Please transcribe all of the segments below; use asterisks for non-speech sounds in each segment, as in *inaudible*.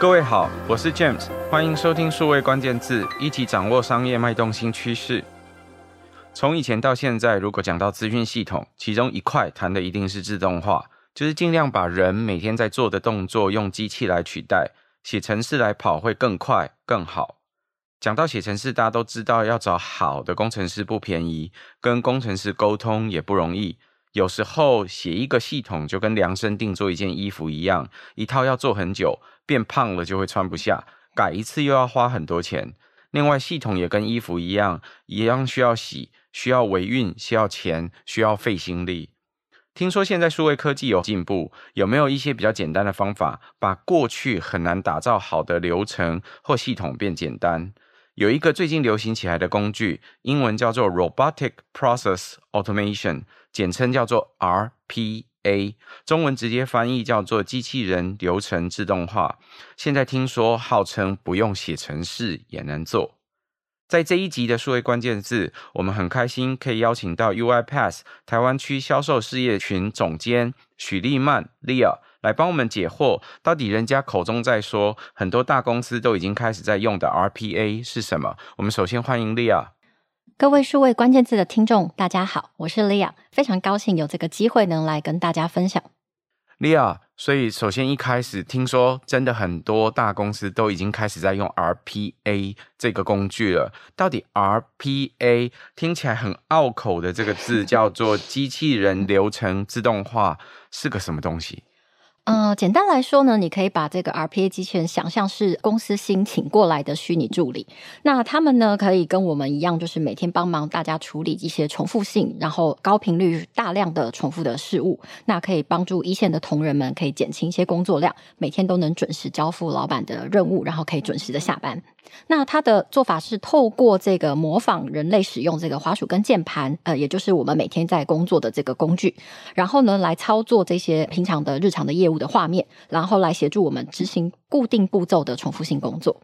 各位好，我是 James，欢迎收听数位关键字，一起掌握商业脉动新趋势。从以前到现在，如果讲到资讯系统，其中一块谈的一定是自动化，就是尽量把人每天在做的动作用机器来取代，写程式来跑会更快更好。讲到写程式，大家都知道要找好的工程师不便宜，跟工程师沟通也不容易。有时候写一个系统就跟量身定做一件衣服一样，一套要做很久，变胖了就会穿不下，改一次又要花很多钱。另外，系统也跟衣服一样，一样需要洗，需要维运，需要钱，需要费心力。听说现在数位科技有进步，有没有一些比较简单的方法，把过去很难打造好的流程或系统变简单？有一个最近流行起来的工具，英文叫做 Robotic Process Automation，简称叫做 RPA，A 中文直接翻译叫做机器人流程自动化。现在听说号称不用写程式也能做。在这一集的数位关键字，我们很开心可以邀请到 UiPath 台湾区销售事业群总监许俐曼 Lea。来帮我们解惑，到底人家口中在说，很多大公司都已经开始在用的 RPA 是什么？我们首先欢迎 Lea。各位数位关键字的听众，大家好，我是 Leah，非常高兴有这个机会能来跟大家分享。Leah，所以首先一开始听说，真的很多大公司都已经开始在用 RPA 这个工具了。到底 RPA 听起来很拗口的这个字 *laughs* 叫做机器人流程自动化，是个什么东西？呃，简单来说呢，你可以把这个 RPA 机器人想象是公司新请过来的虚拟助理。那他们呢，可以跟我们一样，就是每天帮忙大家处理一些重复性，然后高频率、大量的重复的事务。那可以帮助一线的同仁们可以减轻一些工作量，每天都能准时交付老板的任务，然后可以准时的下班。那他的做法是透过这个模仿人类使用这个滑鼠跟键盘，呃，也就是我们每天在工作的这个工具，然后呢，来操作这些平常的日常的业务的画面，然后来协助我们执行固定步骤的重复性工作。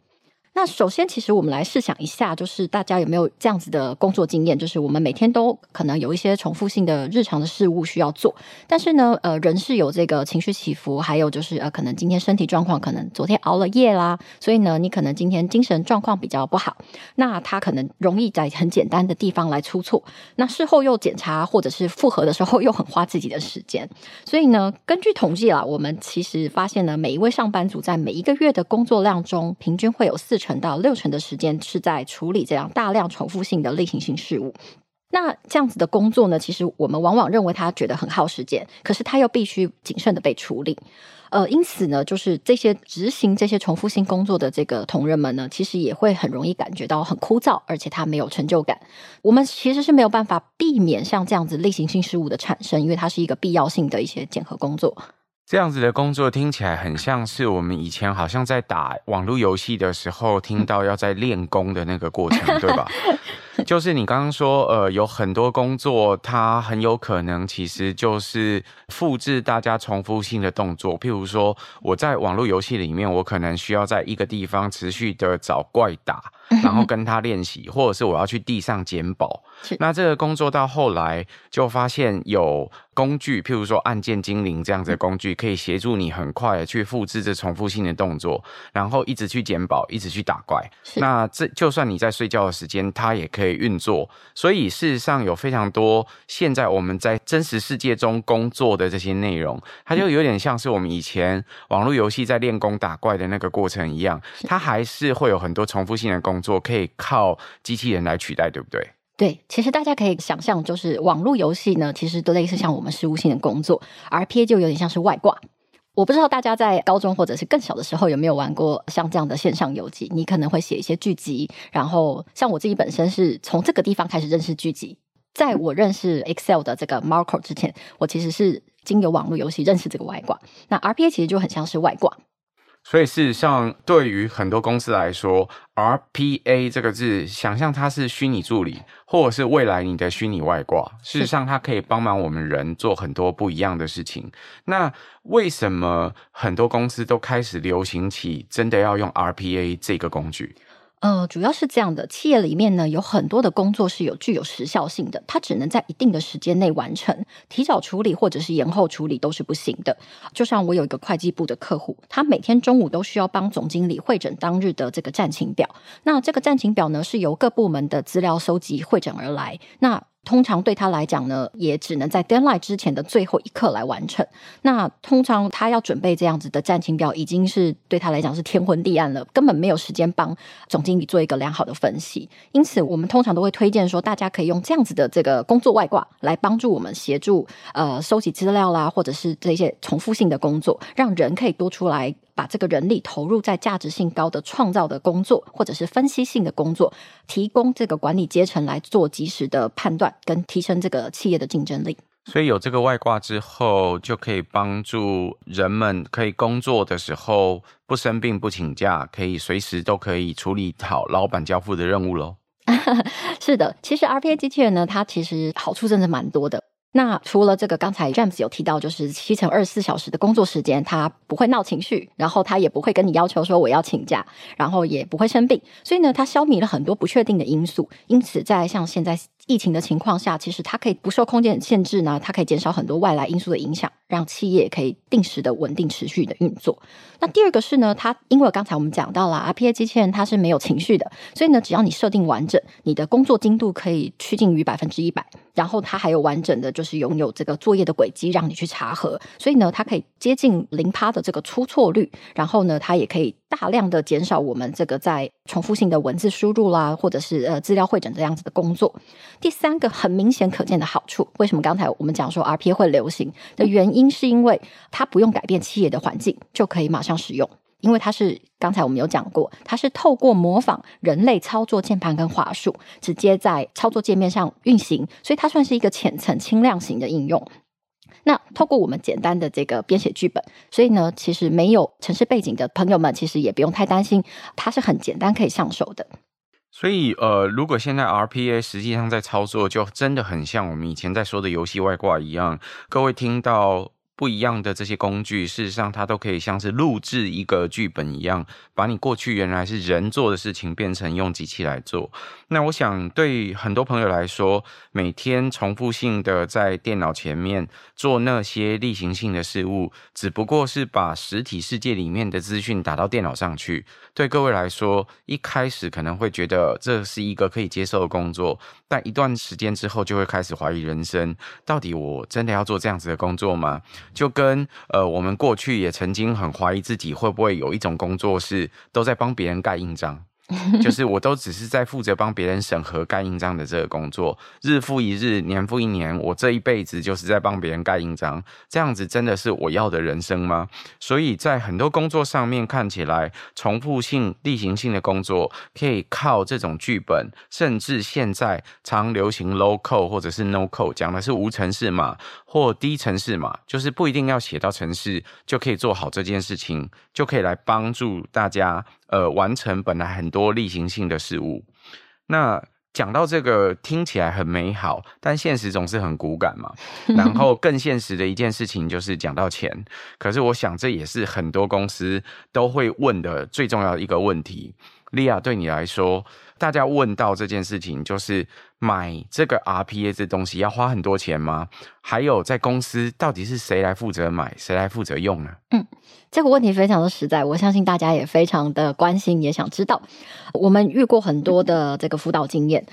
那首先，其实我们来试想一下，就是大家有没有这样子的工作经验？就是我们每天都可能有一些重复性的日常的事务需要做，但是呢，呃，人是有这个情绪起伏，还有就是呃，可能今天身体状况，可能昨天熬了夜啦，所以呢，你可能今天精神状况比较不好，那他可能容易在很简单的地方来出错，那事后又检查或者是复核的时候又很花自己的时间，所以呢，根据统计啦，我们其实发现呢，每一位上班族在每一个月的工作量中，平均会有四成。成到六成的时间是在处理这样大量重复性的例行性事务。那这样子的工作呢，其实我们往往认为他觉得很耗时间，可是他又必须谨慎的被处理。呃，因此呢，就是这些执行这些重复性工作的这个同仁们呢，其实也会很容易感觉到很枯燥，而且他没有成就感。我们其实是没有办法避免像这样子例行性事务的产生，因为它是一个必要性的一些检核工作。这样子的工作听起来很像是我们以前好像在打网络游戏的时候听到要在练功的那个过程，对吧？*laughs* 就是你刚刚说，呃，有很多工作它很有可能其实就是复制大家重复性的动作，譬如说我在网络游戏里面，我可能需要在一个地方持续的找怪打。然后跟他练习，或者是我要去地上捡宝。*laughs* 那这个工作到后来就发现有工具，譬如说按键精灵这样子的工具，可以协助你很快的去复制这重复性的动作，然后一直去捡宝，一直去打怪。那这就算你在睡觉的时间，它也可以运作。所以事实上有非常多现在我们在真实世界中工作的这些内容，它就有点像是我们以前网络游戏在练功打怪的那个过程一样，它还是会有很多重复性的工工作可以靠机器人来取代，对不对？对，其实大家可以想象，就是网络游戏呢，其实都类似像我们事务性的工作，RPA 就有点像是外挂。我不知道大家在高中或者是更小的时候有没有玩过像这样的线上游戏？你可能会写一些剧集，然后像我自己本身是从这个地方开始认识剧集。在我认识 Excel 的这个 Marco 之前，我其实是经由网络游戏认识这个外挂。那 RPA 其实就很像是外挂。所以事实上，对于很多公司来说，RPA 这个字，想象它是虚拟助理，或者是未来你的虚拟外挂。事实上，它可以帮忙我们人做很多不一样的事情。那为什么很多公司都开始流行起真的要用 RPA 这个工具？呃，主要是这样的，企业里面呢，有很多的工作是有具有时效性的，它只能在一定的时间内完成，提早处理或者是延后处理都是不行的。就像我有一个会计部的客户，他每天中午都需要帮总经理会诊当日的这个战情表，那这个战情表呢，是由各部门的资料收集会诊而来，那。通常对他来讲呢，也只能在 deadline 之前的最后一刻来完成。那通常他要准备这样子的战情表，已经是对他来讲是天昏地暗了，根本没有时间帮总经理做一个良好的分析。因此，我们通常都会推荐说，大家可以用这样子的这个工作外挂来帮助我们协助呃收集资料啦，或者是这些重复性的工作，让人可以多出来。把这个人力投入在价值性高的创造的工作，或者是分析性的工作，提供这个管理阶层来做及时的判断，跟提升这个企业的竞争力。所以有这个外挂之后，就可以帮助人们可以工作的时候不生病、不请假，可以随时都可以处理好老板交付的任务喽。*laughs* 是的，其实 RPA 机器人呢，它其实好处真的蛮多的。那除了这个，刚才 James 有提到，就是七乘二十四小时的工作时间，他不会闹情绪，然后他也不会跟你要求说我要请假，然后也不会生病，所以呢，他消弭了很多不确定的因素。因此，在像现在疫情的情况下，其实他可以不受空间限制呢，他可以减少很多外来因素的影响，让企业可以定时的、稳定、持续的运作。那第二个是呢，它因为刚才我们讲到了 RPA 机器人它是没有情绪的，所以呢，只要你设定完整，你的工作精度可以趋近于百分之一百。然后它还有完整的，就是拥有这个作业的轨迹，让你去查核。所以呢，它可以接近零趴的这个出错率。然后呢，它也可以大量的减少我们这个在重复性的文字输入啦，或者是呃资料会诊这样子的工作。第三个很明显可见的好处，为什么刚才我们讲说 RPA 会流行的原因，是因为它不用改变企业的环境就可以马上使用。因为它是刚才我们有讲过，它是透过模仿人类操作键盘跟滑鼠，直接在操作界面上运行，所以它算是一个浅层轻量型的应用。那透过我们简单的这个编写剧本，所以呢，其实没有城市背景的朋友们，其实也不用太担心，它是很简单可以上手的。所以呃，如果现在 RPA 实际上在操作，就真的很像我们以前在说的游戏外挂一样，各位听到。不一样的这些工具，事实上它都可以像是录制一个剧本一样，把你过去原来是人做的事情变成用机器来做。那我想对很多朋友来说，每天重复性的在电脑前面做那些例行性的事物，只不过是把实体世界里面的资讯打到电脑上去。对各位来说，一开始可能会觉得这是一个可以接受的工作，但一段时间之后就会开始怀疑人生：到底我真的要做这样子的工作吗？就跟呃，我们过去也曾经很怀疑自己会不会有一种工作是都在帮别人盖印章。*laughs* 就是我都只是在负责帮别人审核盖印章的这个工作，日复一日，年复一年，我这一辈子就是在帮别人盖印章，这样子真的是我要的人生吗？所以在很多工作上面看起来重复性、例行性的工作，可以靠这种剧本，甚至现在常流行 low code 或者是 no code，讲的是无城市码或低城市码，就是不一定要写到城市就可以做好这件事情，就可以来帮助大家。呃，完成本来很多例行性的事物。那讲到这个听起来很美好，但现实总是很骨感嘛。*laughs* 然后更现实的一件事情就是讲到钱。可是我想这也是很多公司都会问的最重要的一个问题。利亚，对你来说，大家问到这件事情，就是买这个 RPA 这东西要花很多钱吗？还有在公司到底是谁来负责买，谁来负责用呢？嗯，这个问题非常的实在，我相信大家也非常的关心，也想知道。我们遇过很多的这个辅导经验。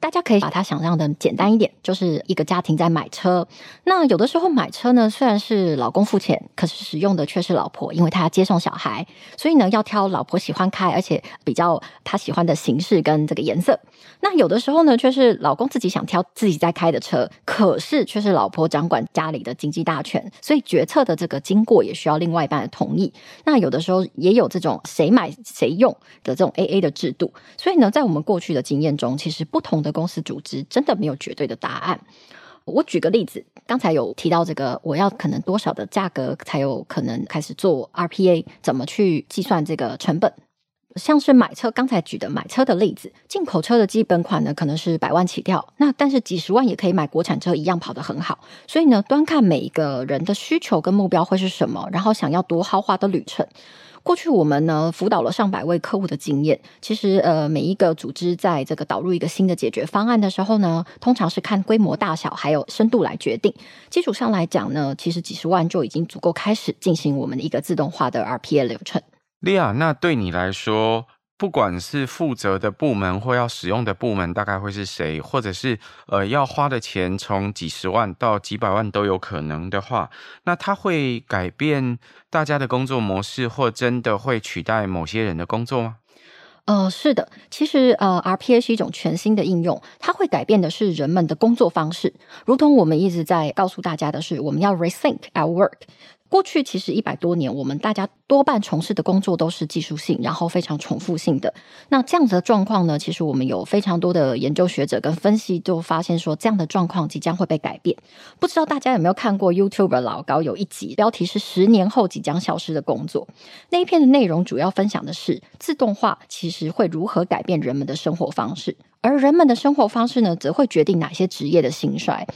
大家可以把它想象的简单一点，就是一个家庭在买车。那有的时候买车呢，虽然是老公付钱，可是使用的却是老婆，因为他要接送小孩，所以呢要挑老婆喜欢开，而且比较他喜欢的形式跟这个颜色。那有的时候呢，却是老公自己想挑自己在开的车，可是却是老婆掌管家里的经济大权，所以决策的这个经过也需要另外一半的同意。那有的时候也有这种谁买谁用的这种 AA 的制度。所以呢，在我们过去的经验中，其实不同的公司组织真的没有绝对的答案。我举个例子，刚才有提到这个，我要可能多少的价格才有可能开始做 RPA？怎么去计算这个成本？像是买车，刚才举的买车的例子，进口车的基本款呢可能是百万起跳，那但是几十万也可以买国产车，一样跑得很好。所以呢，端看每一个人的需求跟目标会是什么，然后想要多豪华的旅程。过去我们呢辅导了上百位客户的经验，其实呃每一个组织在这个导入一个新的解决方案的时候呢，通常是看规模大小还有深度来决定。基础上来讲呢，其实几十万就已经足够开始进行我们的一个自动化的 RPA 流程。利亚，那对你来说，不管是负责的部门或要使用的部门，大概会是谁？或者是呃，要花的钱从几十万到几百万都有可能的话，那它会改变大家的工作模式，或真的会取代某些人的工作吗？呃，是的，其实呃，RPA 是一种全新的应用，它会改变的是人们的工作方式，如同我们一直在告诉大家的是，我们要 rethink our work。过去其实一百多年，我们大家多半从事的工作都是技术性，然后非常重复性的。那这样子的状况呢，其实我们有非常多的研究学者跟分析就发现说，这样的状况即将会被改变。不知道大家有没有看过 YouTube 老高有一集，标题是“十年后即将消失的工作”。那一篇的内容主要分享的是自动化其实会如何改变人们的生活方式，而人们的生活方式呢，则会决定哪些职业的兴衰。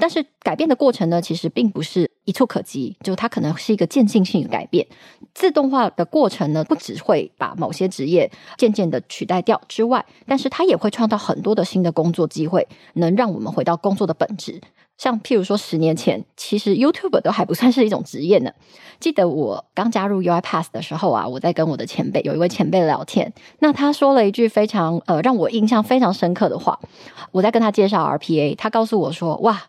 但是改变的过程呢，其实并不是一触可及，就它可能是一个渐进性的改变。自动化的过程呢，不只会把某些职业渐渐的取代掉之外，但是它也会创造很多的新的工作机会，能让我们回到工作的本质。像譬如说，十年前，其实 YouTube 都还不算是一种职业呢。记得我刚加入 UI Pass 的时候啊，我在跟我的前辈，有一位前辈聊天，那他说了一句非常呃让我印象非常深刻的话。我在跟他介绍 RPA，他告诉我说：“哇。”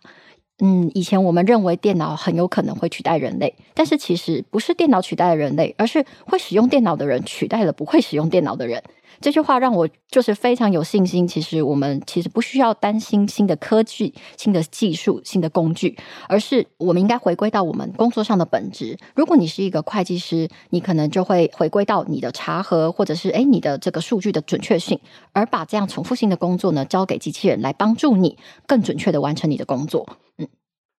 嗯，以前我们认为电脑很有可能会取代人类，但是其实不是电脑取代了人类，而是会使用电脑的人取代了不会使用电脑的人。这句话让我就是非常有信心。其实我们其实不需要担心新的科技、新的技术、新的工具，而是我们应该回归到我们工作上的本质。如果你是一个会计师，你可能就会回归到你的查核，或者是诶你的这个数据的准确性，而把这样重复性的工作呢交给机器人来帮助你更准确的完成你的工作。嗯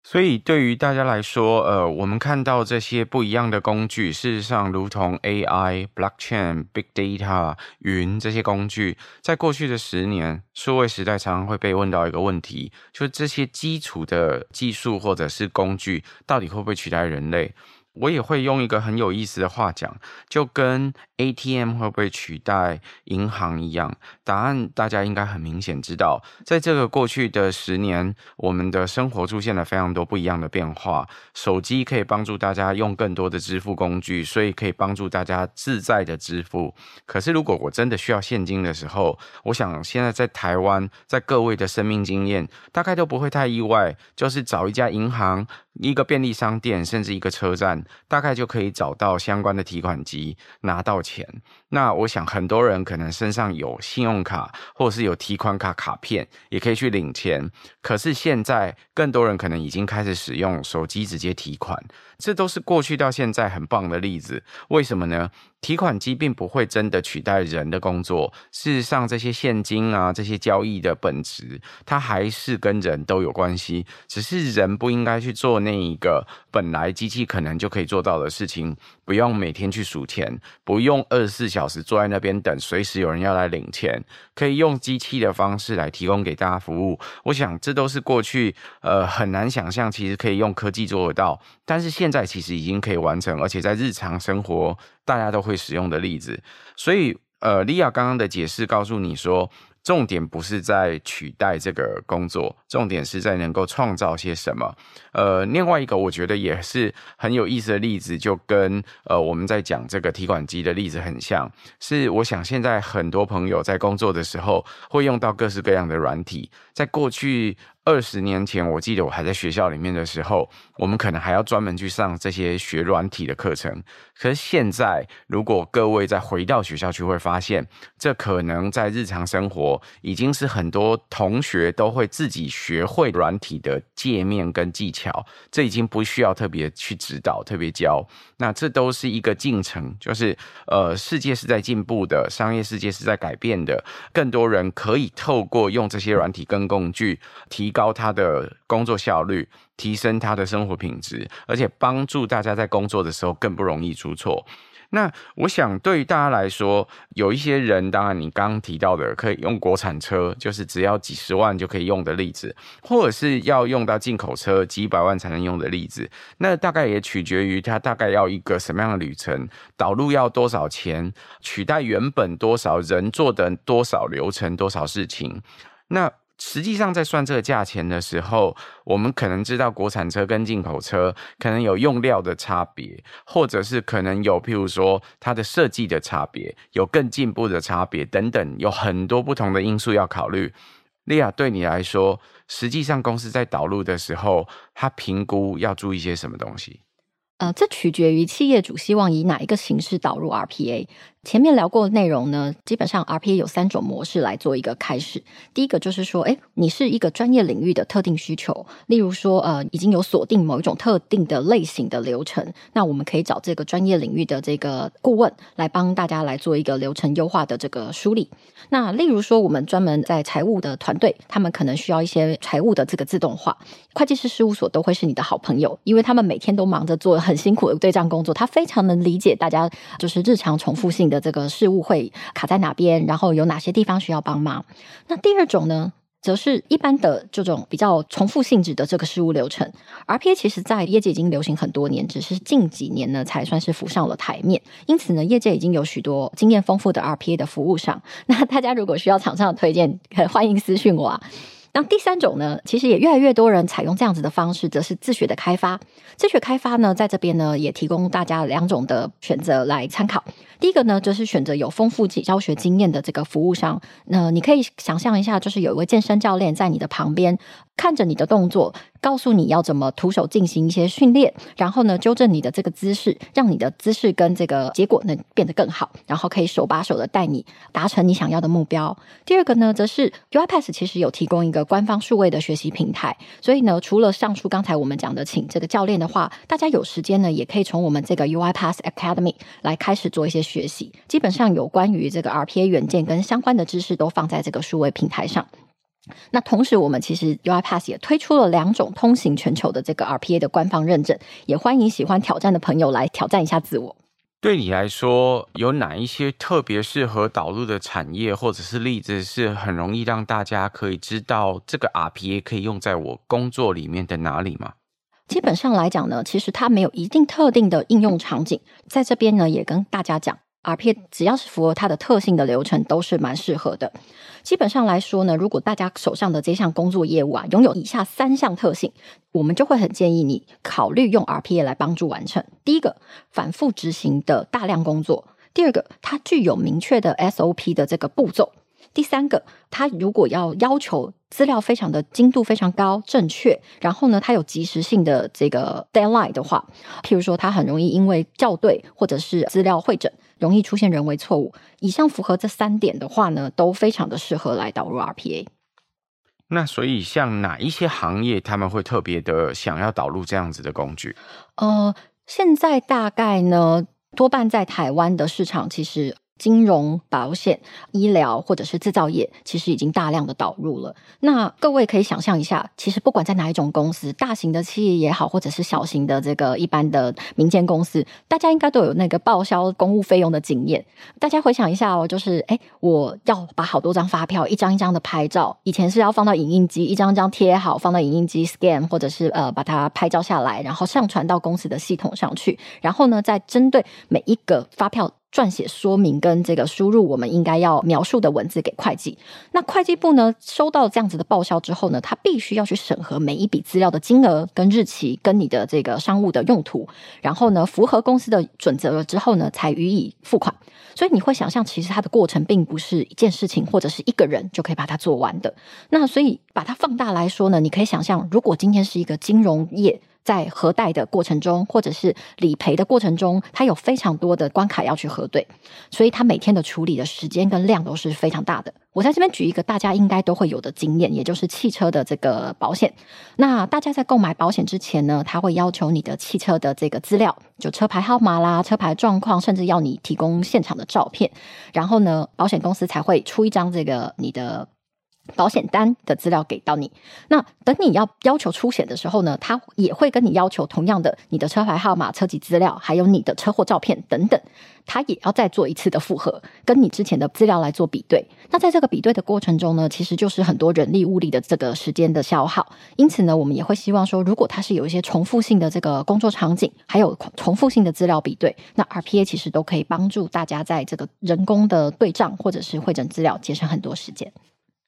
所以，对于大家来说，呃，我们看到这些不一样的工具，事实上，如同 AI、Blockchain、Big Data、云这些工具，在过去的十年，数位时代常常会被问到一个问题，就是这些基础的技术或者是工具，到底会不会取代人类？我也会用一个很有意思的话讲，就跟 ATM 会不会取代银行一样。答案大家应该很明显知道，在这个过去的十年，我们的生活出现了非常多不一样的变化。手机可以帮助大家用更多的支付工具，所以可以帮助大家自在的支付。可是如果我真的需要现金的时候，我想现在在台湾，在各位的生命经验，大概都不会太意外，就是找一家银行。一个便利商店，甚至一个车站，大概就可以找到相关的提款机，拿到钱。那我想很多人可能身上有信用卡，或是有提款卡卡片，也可以去领钱。可是现在更多人可能已经开始使用手机直接提款，这都是过去到现在很棒的例子。为什么呢？提款机并不会真的取代人的工作。事实上，这些现金啊，这些交易的本质，它还是跟人都有关系。只是人不应该去做那一个本来机器可能就可以做到的事情，不用每天去数钱，不用二十四小时坐在那边等，随时有人要来领钱，可以用机器的方式来提供给大家服务。我想，这都是过去呃很难想象，其实可以用科技做得到，但是现在其实已经可以完成，而且在日常生活。大家都会使用的例子，所以呃，利亚刚刚的解释告诉你说，重点不是在取代这个工作，重点是在能够创造些什么。呃，另外一个我觉得也是很有意思的例子，就跟呃我们在讲这个提款机的例子很像，是我想现在很多朋友在工作的时候会用到各式各样的软体，在过去。二十年前，我记得我还在学校里面的时候，我们可能还要专门去上这些学软体的课程。可是现在，如果各位再回到学校去，会发现这可能在日常生活已经是很多同学都会自己学会软体的界面跟技巧，这已经不需要特别去指导、特别教。那这都是一个进程，就是呃，世界是在进步的，商业世界是在改变的，更多人可以透过用这些软体跟工具提。高他的工作效率，提升他的生活品质，而且帮助大家在工作的时候更不容易出错。那我想对于大家来说，有一些人，当然你刚刚提到的可以用国产车，就是只要几十万就可以用的例子，或者是要用到进口车几百万才能用的例子，那大概也取决于它大概要一个什么样的旅程，导入要多少钱，取代原本多少人做的多少流程多少事情，那。实际上，在算这个价钱的时候，我们可能知道国产车跟进口车可能有用料的差别，或者是可能有，譬如说它的设计的差别，有更进步的差别等等，有很多不同的因素要考虑。利亚，对你来说，实际上公司在导入的时候，它评估要注意些什么东西？呃，这取决于企业主希望以哪一个形式导入 RPA。前面聊过的内容呢，基本上 RPA 有三种模式来做一个开始。第一个就是说，诶，你是一个专业领域的特定需求，例如说，呃，已经有锁定某一种特定的类型的流程，那我们可以找这个专业领域的这个顾问来帮大家来做一个流程优化的这个梳理。那例如说，我们专门在财务的团队，他们可能需要一些财务的这个自动化，会计师事务所都会是你的好朋友，因为他们每天都忙着做很辛苦的对账工作，他非常能理解大家就是日常重复性的这个事务会卡在哪边，然后有哪些地方需要帮忙。那第二种呢，则是一般的这种比较重复性质的这个事务流程。RPA 其实在业界已经流行很多年，只是近几年呢才算是浮上了台面。因此呢，业界已经有许多经验丰富的 RPA 的服务商。那大家如果需要厂商的推荐，欢迎私讯我啊。那第三种呢，其实也越来越多人采用这样子的方式，则是自学的开发。自学开发呢，在这边呢，也提供大家两种的选择来参考。第一个呢，就是选择有丰富教学经验的这个服务商。那你可以想象一下，就是有一位健身教练在你的旁边。看着你的动作，告诉你要怎么徒手进行一些训练，然后呢，纠正你的这个姿势，让你的姿势跟这个结果能变得更好，然后可以手把手的带你达成你想要的目标。第二个呢，则是 UiPath 其实有提供一个官方数位的学习平台，所以呢，除了上述刚才我们讲的请这个教练的话，大家有时间呢，也可以从我们这个 UiPath Academy 来开始做一些学习。基本上有关于这个 RPA 元件跟相关的知识都放在这个数位平台上。那同时，我们其实 UiPath 也推出了两种通行全球的这个 RPA 的官方认证，也欢迎喜欢挑战的朋友来挑战一下自我。对你来说，有哪一些特别适合导入的产业或者是例子，是很容易让大家可以知道这个 RPA 可以用在我工作里面的哪里吗？基本上来讲呢，其实它没有一定特定的应用场景，在这边呢，也跟大家讲。RPA 只要是符合它的特性的流程，都是蛮适合的。基本上来说呢，如果大家手上的这项工作业务啊，拥有以下三项特性，我们就会很建议你考虑用 RPA 来帮助完成。第一个，反复执行的大量工作；第二个，它具有明确的 SOP 的这个步骤；第三个，它如果要要求资料非常的精度非常高、正确，然后呢，它有及时性的这个 deadline 的话，譬如说它很容易因为校对或者是资料会诊，容易出现人为错误。以上符合这三点的话呢，都非常的适合来导入 RPA。那所以像哪一些行业他们会特别的想要导入这样子的工具？呃，现在大概呢，多半在台湾的市场其实。金融、保险、医疗或者是制造业，其实已经大量的导入了。那各位可以想象一下，其实不管在哪一种公司，大型的企业也好，或者是小型的这个一般的民间公司，大家应该都有那个报销公务费用的经验。大家回想一下哦，就是诶，我要把好多张发票一张一张的拍照，以前是要放到影印机，一张一张贴好，放到影印机 scan，或者是呃把它拍照下来，然后上传到公司的系统上去，然后呢，再针对每一个发票。撰写说明跟这个输入我们应该要描述的文字给会计，那会计部呢，收到这样子的报销之后呢，他必须要去审核每一笔资料的金额跟日期跟你的这个商务的用途，然后呢，符合公司的准则了之后呢，才予以付款。所以你会想象，其实它的过程并不是一件事情或者是一个人就可以把它做完的。那所以把它放大来说呢，你可以想象，如果今天是一个金融业。在核贷的过程中，或者是理赔的过程中，它有非常多的关卡要去核对，所以它每天的处理的时间跟量都是非常大的。我在这边举一个大家应该都会有的经验，也就是汽车的这个保险。那大家在购买保险之前呢，他会要求你的汽车的这个资料，就车牌号码啦、车牌状况，甚至要你提供现场的照片，然后呢，保险公司才会出一张这个你的。保险单的资料给到你，那等你要要求出险的时候呢，他也会跟你要求同样的你的车牌号码、车籍资料，还有你的车祸照片等等，他也要再做一次的复核，跟你之前的资料来做比对。那在这个比对的过程中呢，其实就是很多人力物力的这个时间的消耗。因此呢，我们也会希望说，如果它是有一些重复性的这个工作场景，还有重复性的资料比对，那 RPA 其实都可以帮助大家在这个人工的对账或者是汇整资料，节省很多时间。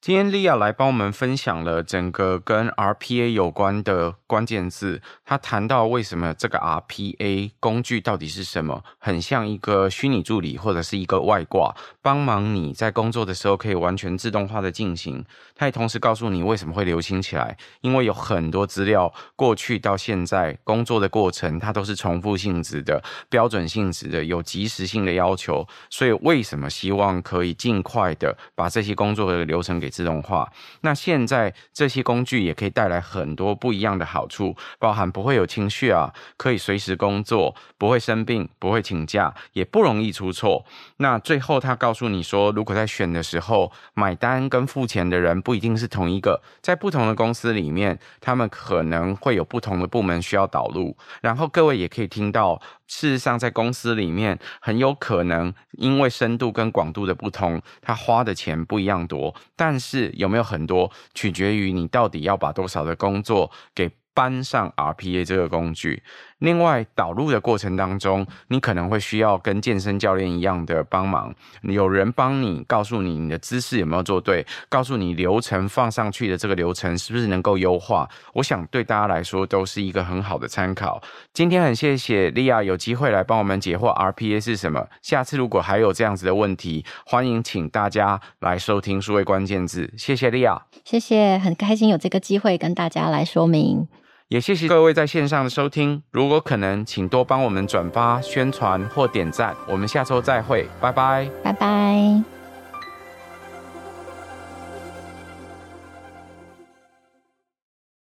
今天莉亚来帮我们分享了整个跟 RPA 有关的关键字。他谈到为什么这个 RPA 工具到底是什么，很像一个虚拟助理或者是一个外挂，帮忙你在工作的时候可以完全自动化的进行。他也同时告诉你为什么会流行起来，因为有很多资料过去到现在工作的过程，它都是重复性质的、标准性质的、有即时性的要求。所以为什么希望可以尽快的把这些工作的流程给自动化，那现在这些工具也可以带来很多不一样的好好处，包含不会有情绪啊，可以随时工作，不会生病，不会请假，也不容易出错。那最后他告诉你说，如果在选的时候买单跟付钱的人不一定是同一个，在不同的公司里面，他们可能会有不同的部门需要导入。然后各位也可以听到。事实上，在公司里面，很有可能因为深度跟广度的不同，他花的钱不一样多。但是有没有很多，取决于你到底要把多少的工作给搬上 RPA 这个工具。另外，导入的过程当中，你可能会需要跟健身教练一样的帮忙，有人帮你告诉你你的姿势有没有做对，告诉你流程放上去的这个流程是不是能够优化。我想对大家来说都是一个很好的参考。今天很谢谢莉亚有机会来帮我们解惑 RPA 是什么。下次如果还有这样子的问题，欢迎请大家来收听数位关键字。谢谢莉亚，谢谢，很开心有这个机会跟大家来说明。也谢谢各位在线上的收听，如果可能，请多帮我们转发、宣传或点赞。我们下周再会，拜拜，拜拜。